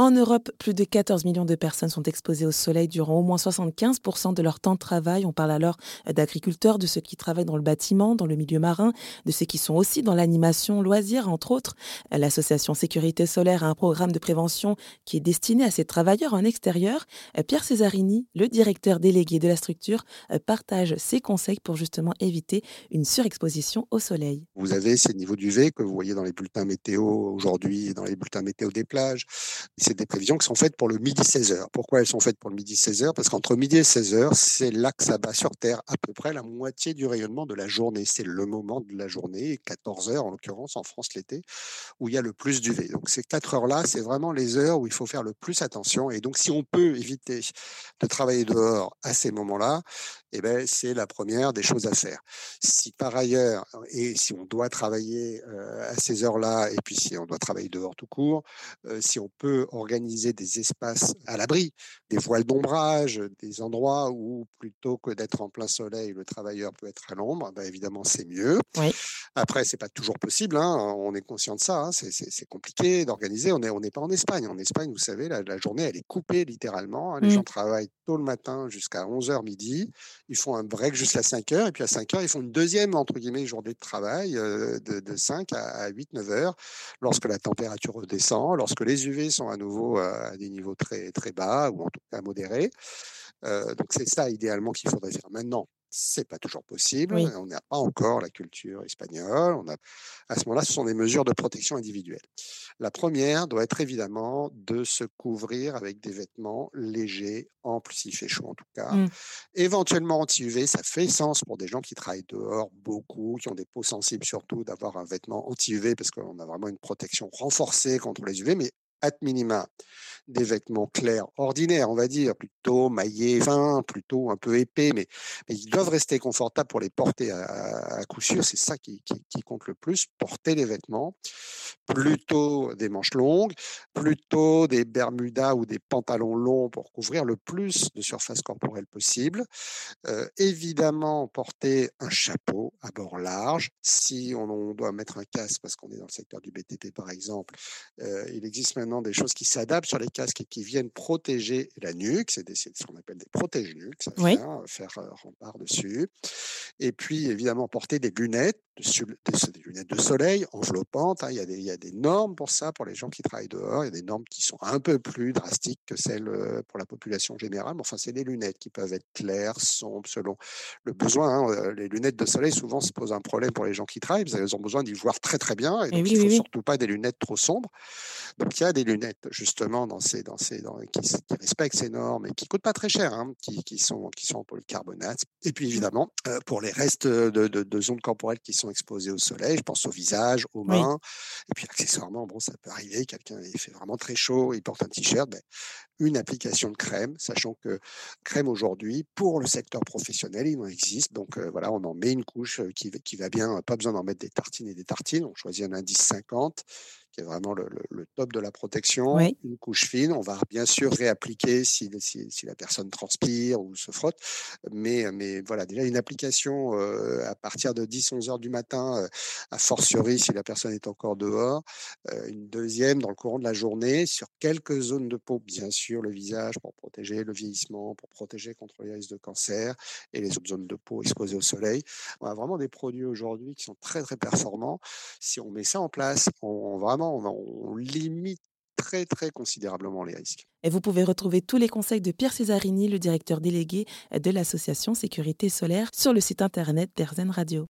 En Europe, plus de 14 millions de personnes sont exposées au soleil durant au moins 75% de leur temps de travail. On parle alors d'agriculteurs, de ceux qui travaillent dans le bâtiment, dans le milieu marin, de ceux qui sont aussi dans l'animation, loisirs, entre autres. L'association Sécurité Solaire a un programme de prévention qui est destiné à ces travailleurs en extérieur. Pierre Cesarini, le directeur délégué de la structure, partage ses conseils pour justement éviter une surexposition au soleil. Vous avez ces niveaux d'UV que vous voyez dans les bulletins météo aujourd'hui, dans les bulletins météo des plages c'est des prévisions qui sont faites pour le midi 16h. Pourquoi elles sont faites pour le midi 16h Parce qu'entre midi et 16h, c'est là que ça bat sur Terre à peu près la moitié du rayonnement de la journée. C'est le moment de la journée, 14 h en l'occurrence en France l'été, où il y a le plus d'UV. Donc ces 4 heures-là, c'est vraiment les heures où il faut faire le plus attention. Et donc si on peut éviter de travailler dehors à ces moments-là, eh ben, c'est la première des choses à faire. Si par ailleurs, et si on doit travailler à ces heures-là, et puis si on doit travailler dehors tout court, si on peut organiser des espaces à l'abri, des voiles d'ombrage, des endroits où plutôt que d'être en plein soleil, le travailleur peut être à l'ombre, ben évidemment c'est mieux. Oui. Après, c'est pas toujours possible, hein, on est conscient de ça, hein, c'est compliqué d'organiser. On n'est on pas en Espagne. En Espagne, vous savez, la, journée, elle est coupée littéralement. Hein. Les mmh. gens travaillent tôt le matin jusqu'à 11h midi. Ils font un break jusqu'à 5h, et puis à 5h, ils font une deuxième, entre guillemets, journée de travail de, de 5 à 8, 9 heures, lorsque la température redescend, lorsque les UV sont à nouveau à des niveaux très, très bas, ou en tout cas modérés. donc c'est ça idéalement qu'il faudrait faire. Maintenant, c'est pas toujours possible. On n'a pas encore la culture espagnole. On a, à ce moment-là, ce sont des mesures de protection individuelle. La première doit être évidemment de se couvrir avec des vêtements légers, amples s'il fait chaud en tout cas. Mmh. Éventuellement anti-UV, ça fait sens pour des gens qui travaillent dehors beaucoup, qui ont des peaux sensibles surtout, d'avoir un vêtement anti-UV parce qu'on a vraiment une protection renforcée contre les UV. Mais at minima des vêtements clairs ordinaires, on va dire, plutôt maillés fins, plutôt un peu épais, mais, ils doivent rester confortables pour les porter à, coup sûr. C'est ça qui, compte le plus. Porter les vêtements, plutôt des manches longues, plutôt des bermudas ou des pantalons longs pour couvrir le plus de surface corporelle possible. Euh, évidemment, porter un chapeau à bord large. Si on, doit mettre un casque parce qu'on est dans le secteur du BTP, par exemple, euh, il existe maintenant des choses qui s'adaptent sur les casques et qui viennent protéger la nuque. C'est ce qu'on appelle des protège-nuques, ça vient faire euh, rempart dessus. Et puis, évidemment, porter des lunettes, des lunettes de soleil enveloppantes. Hein. Il, y a des, il y a des normes pour ça, pour les gens qui travaillent dehors. Il y a des normes qui sont un peu plus drastiques que celles euh, pour la population générale. Mais enfin, c'est des lunettes qui peuvent être claires, sombres, selon le besoin. Hein. Euh, les lunettes de soleil, souvent, se posent un problème pour les gens qui travaillent. Ils ont besoin d'y voir très, très bien. Et donc, il ne faut surtout pas des lunettes trop sombres. Donc, il y a des lunettes justement dans ces, dans ces, dans, qui, respectent ces normes et qui coûtent pas très cher, hein, qui, qui, sont, qui sont en polycarbonate. Et puis évidemment, euh, pour les restes de, de, zones corporelles qui sont exposées au soleil, je pense au visage, aux mains, et puis accessoirement, bon, ça peut arriver, quelqu'un il fait vraiment très chaud, il porte un t-shirt, ben, une application de crème, sachant que crème aujourd'hui, pour le secteur professionnel, il en existe. Donc euh, voilà, on en met une couche euh, qui, qui va bien, pas besoin d'en mettre des tartines et des tartines. On choisit un indice 50 qui est vraiment le, top de la protection, une couche fine. On va bien sûr réappliquer si, si, la personne transpire ou se frotte. Mais, mais voilà, déjà une application euh, à partir de 10-11 heures du matin, euh, à fortiori si la personne est encore dehors. Euh, une deuxième dans le courant de la journée sur quelques zones de peau, bien sûr, le visage pour protéger le vieillissement, pour protéger contre les risques de cancer et les autres zones de peau exposées au soleil. On a vraiment des produits aujourd'hui qui sont très très performants. Si on met ça en place, on on, limite très très considérablement les risques. Et vous pouvez retrouver tous les conseils de Pierre Césarini, le directeur délégué de l'association Sécurité Solaire, sur le site internet d'Erzen Radio.